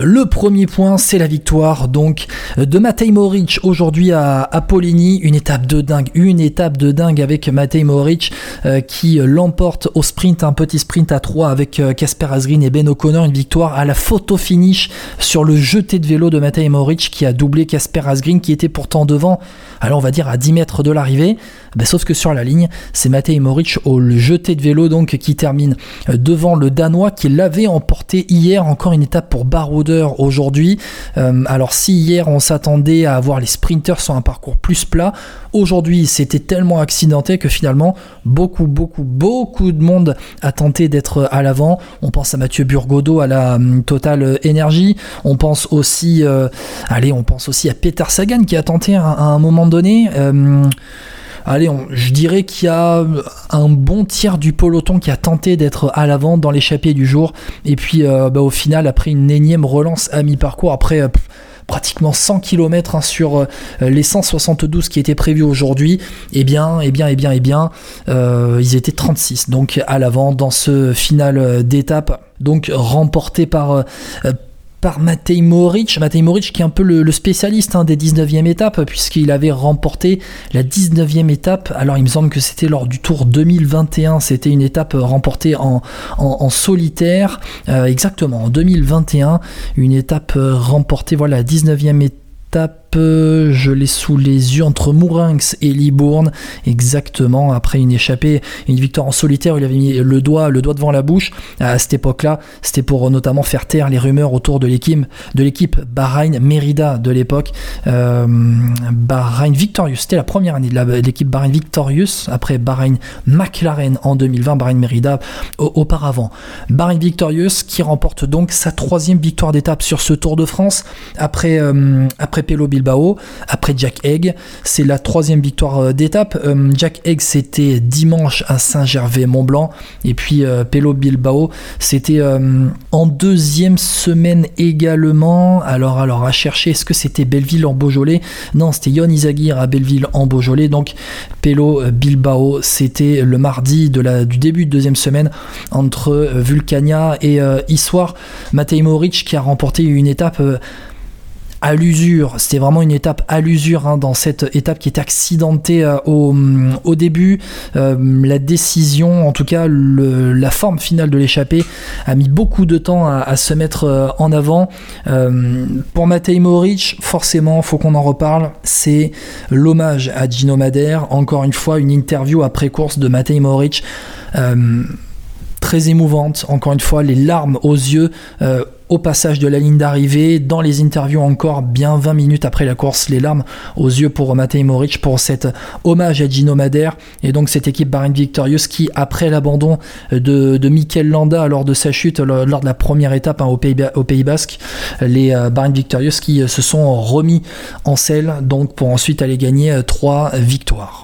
Le premier point, c'est la victoire donc de Matej Moric aujourd'hui à, à une étape de dingue, une étape de dingue avec Matej Moric euh, qui l'emporte au sprint, un petit sprint à 3 avec Casper euh, et Ben O'Connor, une victoire à la photo finish sur le jeté de vélo de Matej Moric qui a doublé Casper Asgreen qui était pourtant devant, alors on va dire à 10 mètres de l'arrivée, ben, sauf que sur la ligne, c'est Matej Moric au jeté de vélo donc qui termine euh, devant le Danois qui l'avait emporté hier, encore une étape pour Aujourd'hui. Euh, alors si hier on s'attendait à avoir les sprinters sur un parcours plus plat, aujourd'hui c'était tellement accidenté que finalement beaucoup beaucoup beaucoup de monde a tenté d'être à l'avant. On pense à Mathieu Burgodo à la hum, Total Energy. On pense aussi, euh, allez, on pense aussi à Peter Sagan qui a tenté à, un moment donné. Euh, allez, je dirais qu'il y a un bon tiers du peloton qui a tenté d'être à l'avant dans l'échappée du jour. Et puis, euh, bah, au final, après une énième relance à mi-parcours, après euh, pratiquement 100 km hein, sur euh, les 172 qui étaient prévus aujourd'hui, eh bien, eh bien, eh bien, et bien, ils étaient 36 donc à l'avant dans ce final d'étape, donc remporté par par Matej Moric. Matej Moric qui est un peu le, spécialiste hein, des 19e étapes puisqu'il avait remporté la 19e étape. Alors il me semble que c'était lors du Tour 2021. C'était une étape remportée en, en, solitaire. Euh, exactement, en 2021. Une étape remportée, voilà, la 19e étape je l'ai sous les yeux entre Mourinx et Libourne, exactement après une échappée, une victoire en solitaire, il avait mis le doigt, devant la bouche. À cette époque-là, c'était pour notamment faire taire les rumeurs autour de l'équipe, de l'équipe Bahreïn Merida de l'époque. Euh, Bahreïn Victorious, c'était la première année de l'équipe Bahreïn Victorious, après Bahreïn McLaren en 2020, Bahreïn Merida auparavant. Bahreïn Victorious qui remporte donc sa troisième victoire d'étape sur ce Tour de France après, euh, après Bilbao. Après Jack Egg, c'est la troisième victoire euh, d'étape. Euh, Jack Egg, c'était dimanche à Saint-Gervais-Mont-Blanc. Et puis euh, Pelo Bilbao, c'était en deuxième semaine également. Alors, alors à chercher, est-ce que c'était Belleville en Beaujolais? Non, c'était Yon Izagir à Belleville en Beaujolais. Donc Pelo Bilbao, c'était le mardi du début de deuxième semaine entre Vulcania et Issoire. Matej Moric qui a remporté une étape à l'usure. C'était vraiment une étape à l'usure hein, dans cette étape qui était accidentée euh, au, début. Euh, la décision, en tout cas la forme finale de l'échappée, a mis beaucoup de temps à, se mettre euh, en avant. pour Matej Moric, forcément, faut qu'on en reparle. C'est l'hommage à Gino Madère. Encore une fois, une interview après course de Matej Moric. très émouvante, encore une fois, les larmes aux yeux au passage de la ligne d'arrivée, dans les interviews encore bien 20 minutes après la course, les larmes aux yeux pour Matej Moric pour cet hommage à Gino Madère et donc cette équipe Bahrain Victorious qui après l'abandon de, de Landa lors de sa chute lors de la première étape hein, au, Pays, Basque, les euh, Bahrain Victorious qui se sont remis en selle donc pour ensuite aller gagner euh, trois victoires.